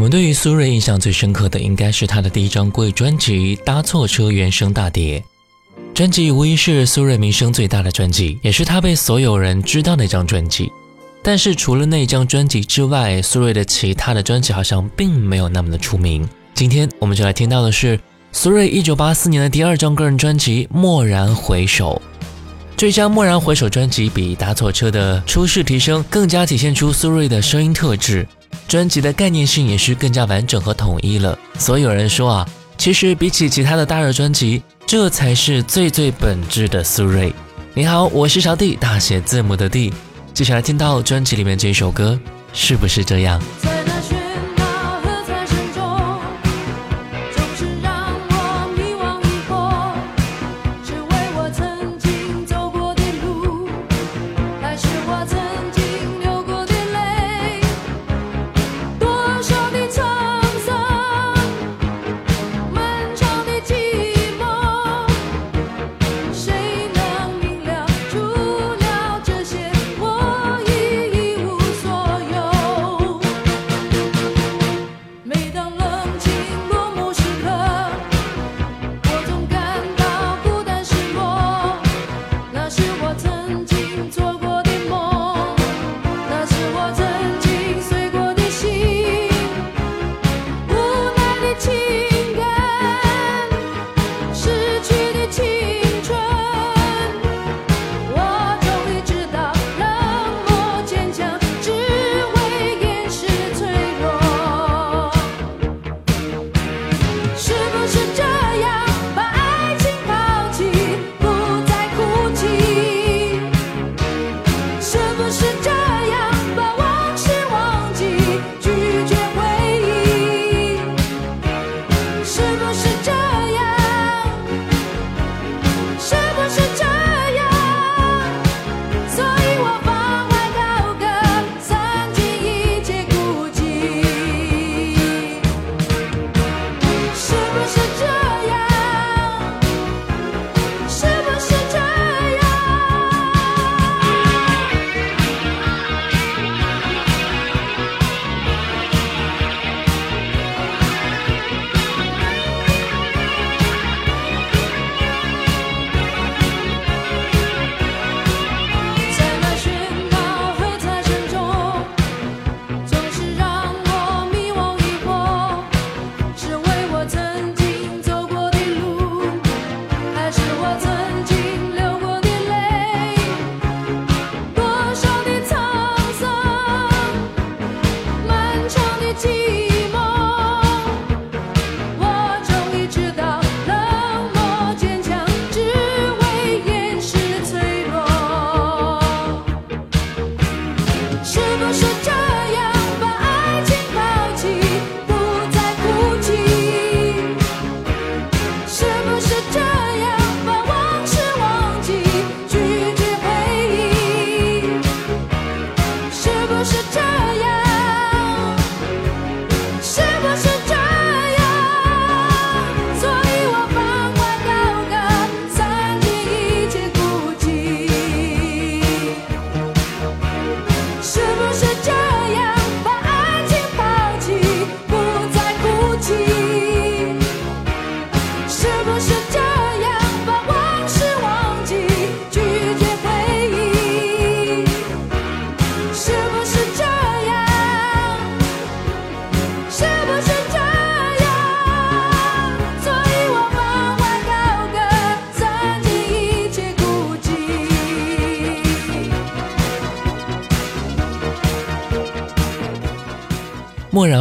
我们对于苏芮印象最深刻的，应该是他的第一张贵专辑《搭错车》原声大碟。专辑无疑是苏芮名声最大的专辑，也是他被所有人知道的一张专辑。但是除了那张专辑之外，苏芮的其他的专辑好像并没有那么的出名。今天我们就来听到的是苏芮1984年的第二张个人专辑《蓦然回首》。这张《蓦然回首》专辑比《搭错车》的初试提升更加体现出苏芮的声音特质。专辑的概念性也是更加完整和统一了，所以有人说啊，其实比起其他的大热专辑，这才是最最本质的苏芮。你好，我是小弟，大写字母的 D。接下来听到专辑里面这首歌，是不是这样？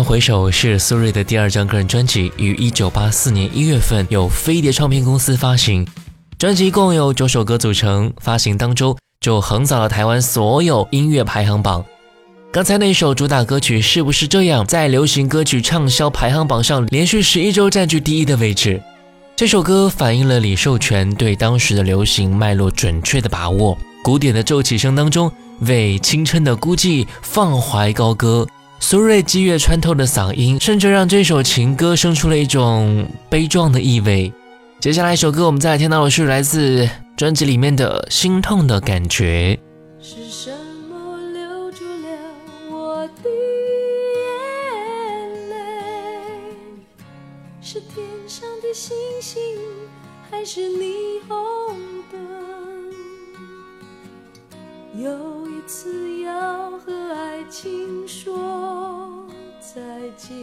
回首是苏芮的第二张个人专辑，于一九八四年一月份由飞碟唱片公司发行。专辑共有九首歌组成，发行当周就横扫了台湾所有音乐排行榜。刚才那首主打歌曲是不是这样，在流行歌曲畅销排行榜上连续十一周占据第一的位置？这首歌反映了李寿全对当时的流行脉络准确的把握，古典的骤起声当中为青春的孤寂放怀高歌。苏芮激越穿透的嗓音，甚至让这首情歌生出了一种悲壮的意味。接下来一首歌，我们再来听到的是来自专辑里面的《心痛的感觉》。是什么留住了我的眼泪？是天上的星星，还是霓虹灯？有次要和爱情说再见，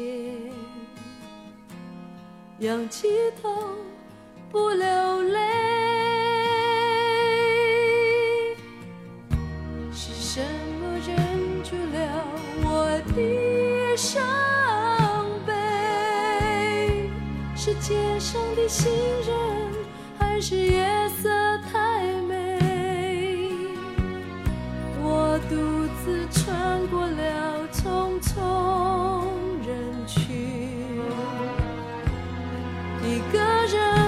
仰起头不流泪，是什么忍住了我的伤悲？是街上的行人，还是夜色独自穿过了匆匆人群，一个人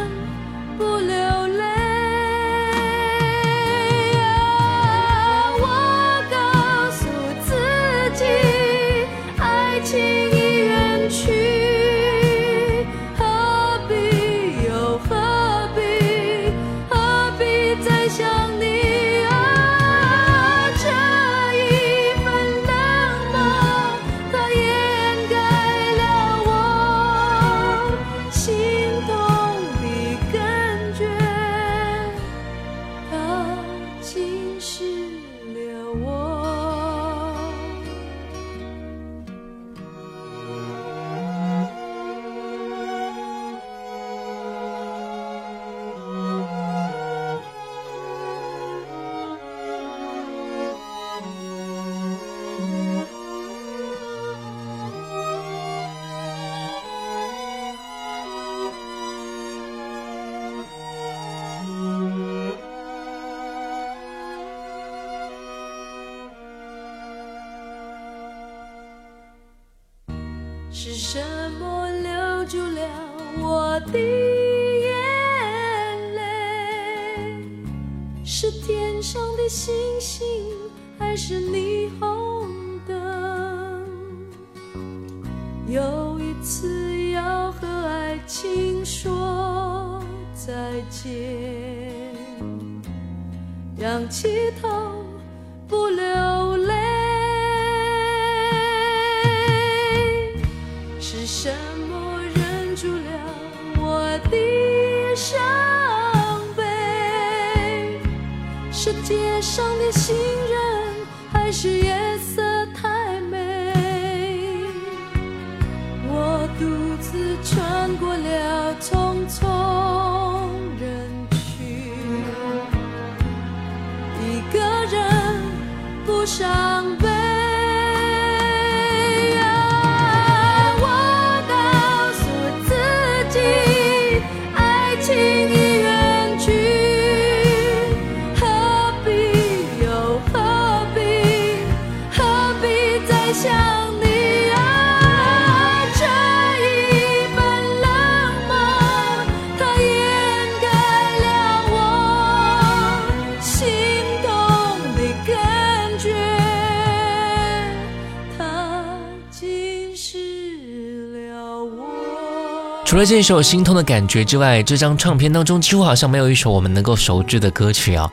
我的眼泪？是天上的星星，还是霓虹灯？有一次要和爱情说再见，仰起头除了这首心痛的感觉之外，这张唱片当中几乎好像没有一首我们能够熟知的歌曲啊。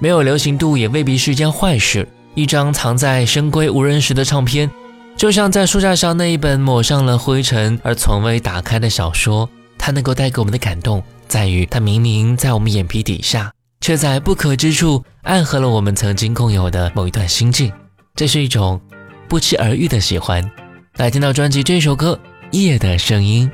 没有流行度也未必是一件坏事。一张藏在深闺无人时的唱片，就像在书架上那一本抹上了灰尘而从未打开的小说，它能够带给我们的感动，在于它明明在我们眼皮底下，却在不可之处暗合了我们曾经共有的某一段心境。这是一种不期而遇的喜欢。来听到专辑这首歌《夜的声音》。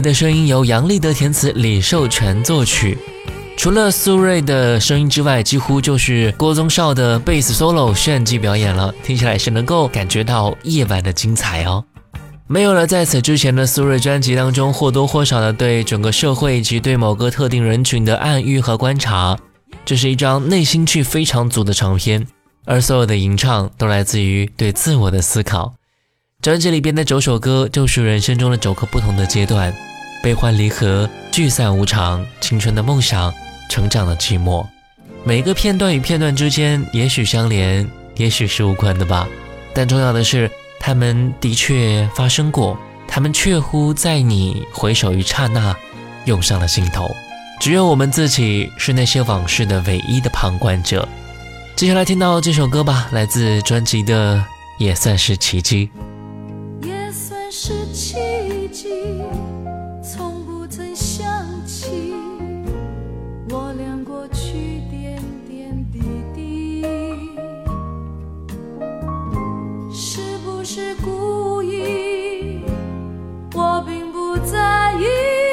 的声音由杨立德填词，李寿全作曲。除了苏芮的声音之外，几乎就是郭宗绍的贝斯 solo 炫技表演了，听起来是能够感觉到夜晚的精彩哦。没有了在此之前的苏芮专辑当中或多或少的对整个社会以及对某个特定人群的暗喻和观察，这是一张内心戏非常足的长篇，而所有的吟唱都来自于对自我的思考。专辑里边的九首歌，就是人生中的九个不同的阶段：悲欢离合、聚散无常、青春的梦想、成长的寂寞。每一个片段与片段之间，也许相连，也许是无关的吧。但重要的是，他们的确发生过，他们确乎在你回首一刹那，涌上了心头。只有我们自己是那些往事的唯一的旁观者。接下来听到这首歌吧，来自专辑的《也算是奇迹》。也算是奇在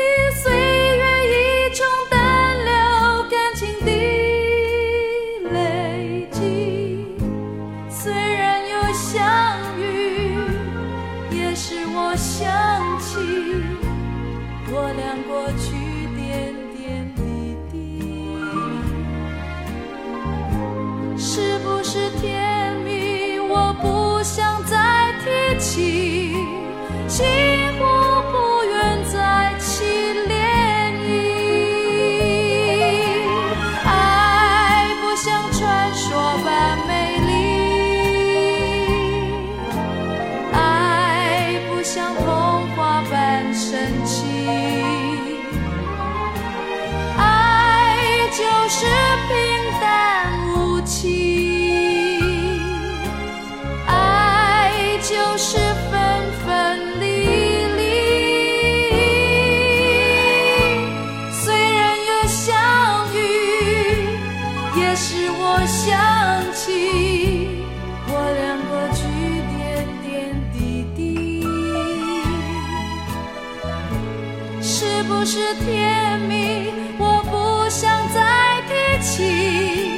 是甜蜜？我不想再提起。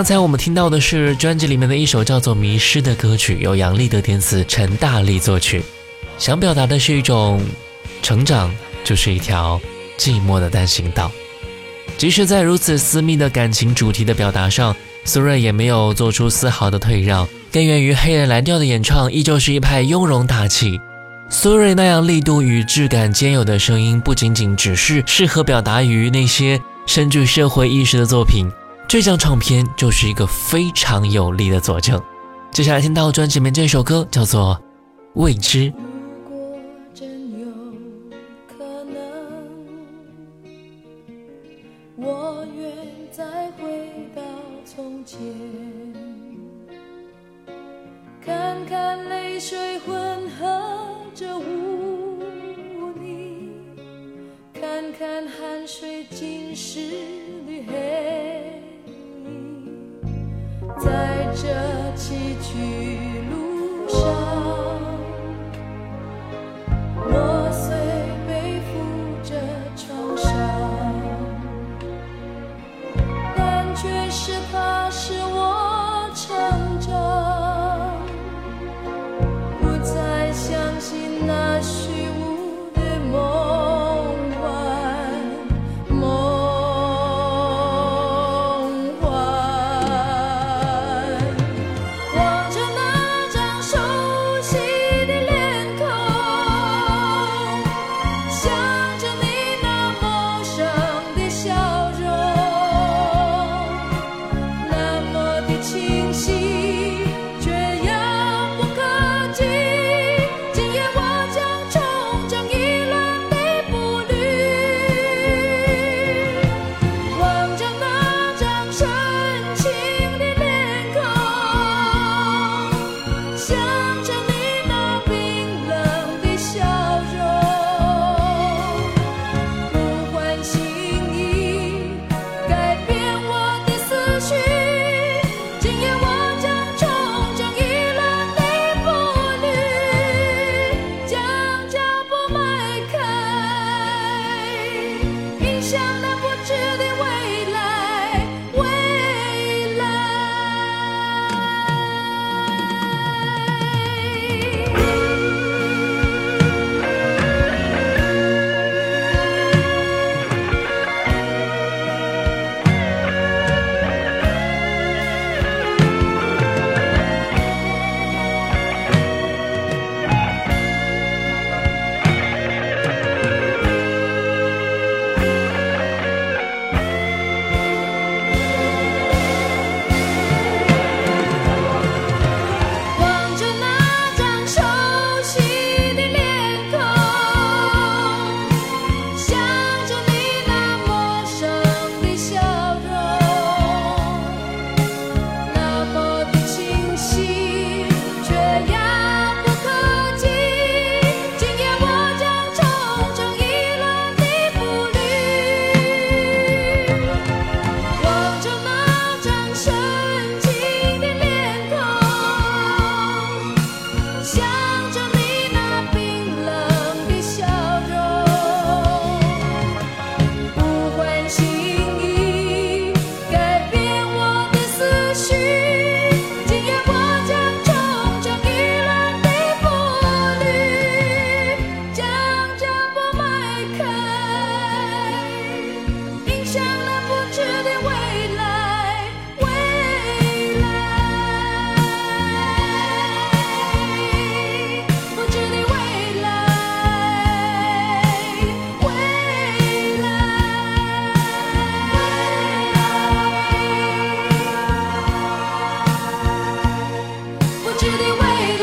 刚才我们听到的是专辑里面的一首叫做《迷失》的歌曲，由杨立德填词，陈大力作曲。想表达的是一种成长，就是一条寂寞的单行道。即使在如此私密的感情主题的表达上，苏芮也没有做出丝毫的退让，根源于黑人蓝调的演唱，依旧是一派雍容大气。苏芮那样力度与质感兼有的声音，不仅仅只是适合表达于那些深具社会意识的作品。这张唱片就是一个非常有力的佐证。接下来听到专辑里面这首歌叫做《未知》。如果真有可能，我愿再回到从前，看看泪水混合着污泥，看看汗水浸湿绿黑。在这崎岖。不知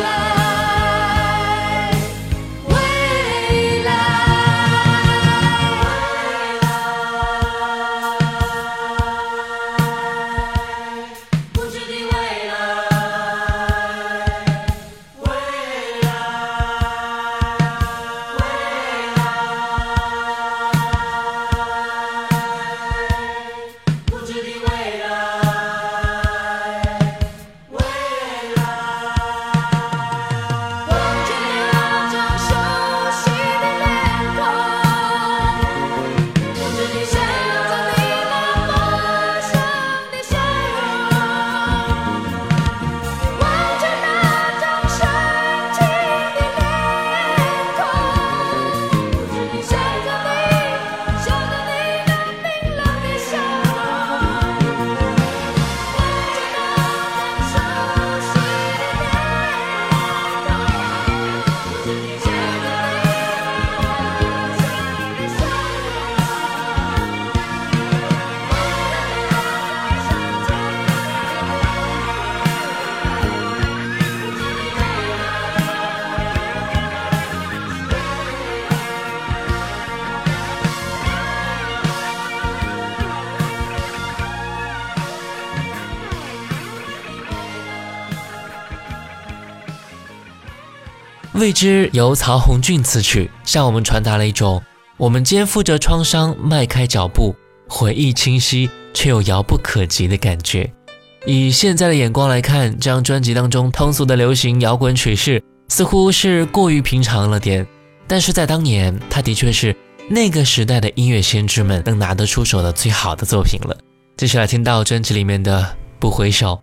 未知由曹红俊词曲，向我们传达了一种我们肩负着创伤，迈开脚步，回忆清晰却又遥不可及的感觉。以现在的眼光来看，这张专辑当中通俗的流行摇滚曲式似乎是过于平常了点，但是在当年，它的确是那个时代的音乐先知们能拿得出手的最好的作品了。接下来听到专辑里面的《不回首》。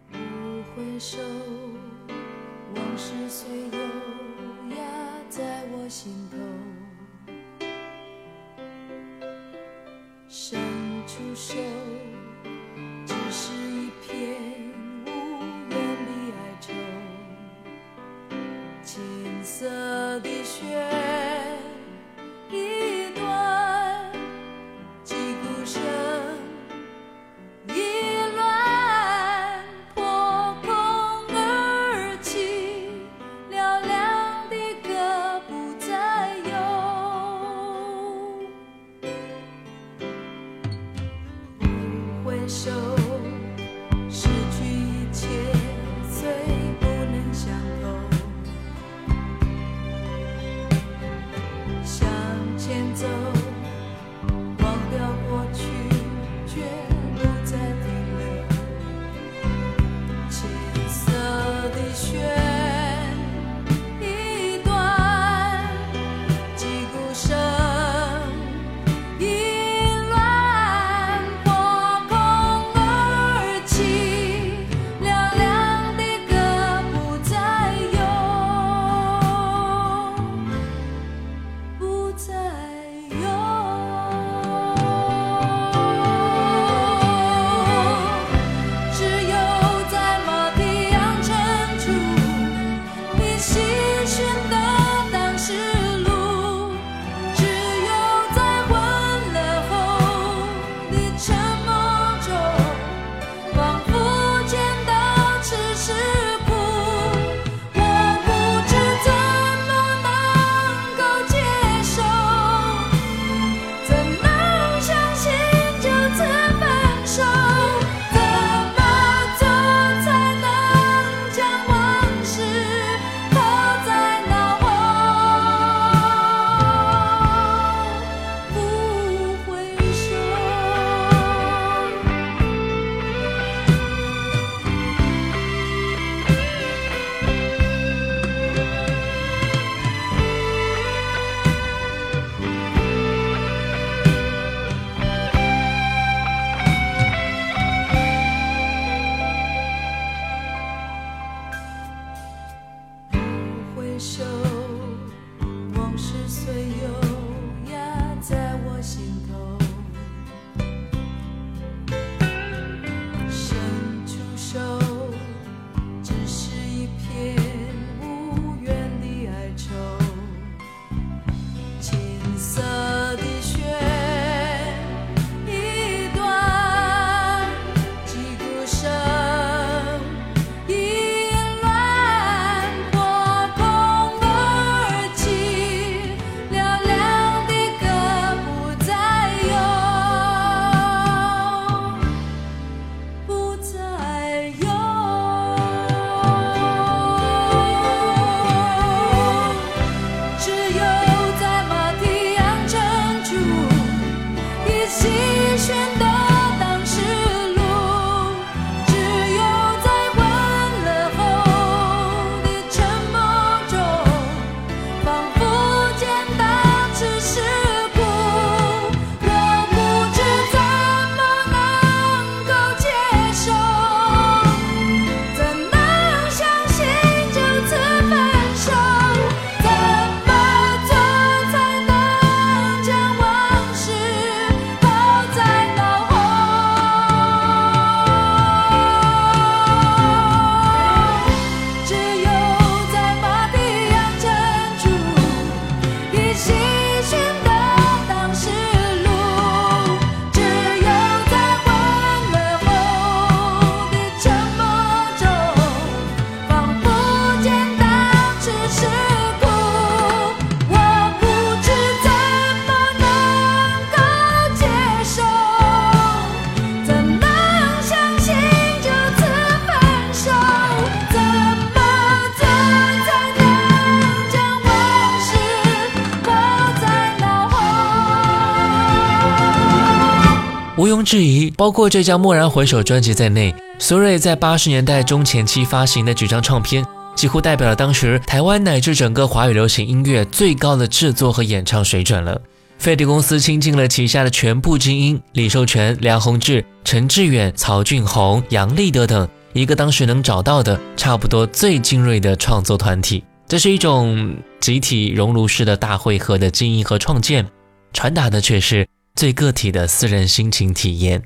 包括这张《蓦然回首》专辑在内，苏芮在八十年代中前期发行的几张唱片，几乎代表了当时台湾乃至整个华语流行音乐最高的制作和演唱水准了。飞碟公司倾尽了旗下的全部精英，李寿全、梁宏志、陈志远、曹俊宏、杨立德等，一个当时能找到的差不多最精锐的创作团体。这是一种集体熔炉式的大汇合的经营和创建，传达的却是。最个体的私人心情体验，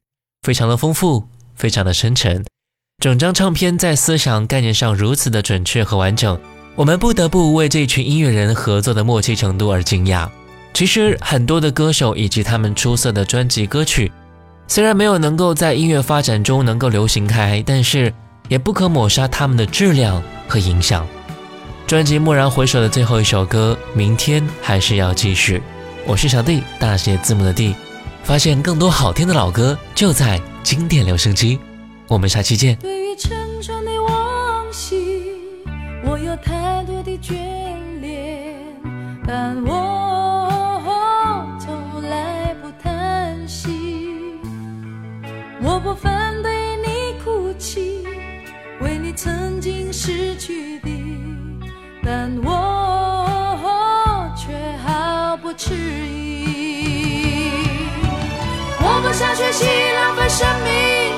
非常的丰富，非常的深沉。整张唱片在思想概念上如此的准确和完整，我们不得不为这群音乐人合作的默契程度而惊讶。其实很多的歌手以及他们出色的专辑歌曲，虽然没有能够在音乐发展中能够流行开，但是也不可抹杀他们的质量和影响。专辑《蓦然回首》的最后一首歌，明天还是要继续。我是小弟，大写字母的弟。发现更多好听的老歌，就在经典留声机。我们下期见。对于成长的往昔，我有太多的眷恋，但我从来不叹息。我不反对你哭泣，为你曾经失去的，但我却毫不。迟疑，不想学习浪费生命，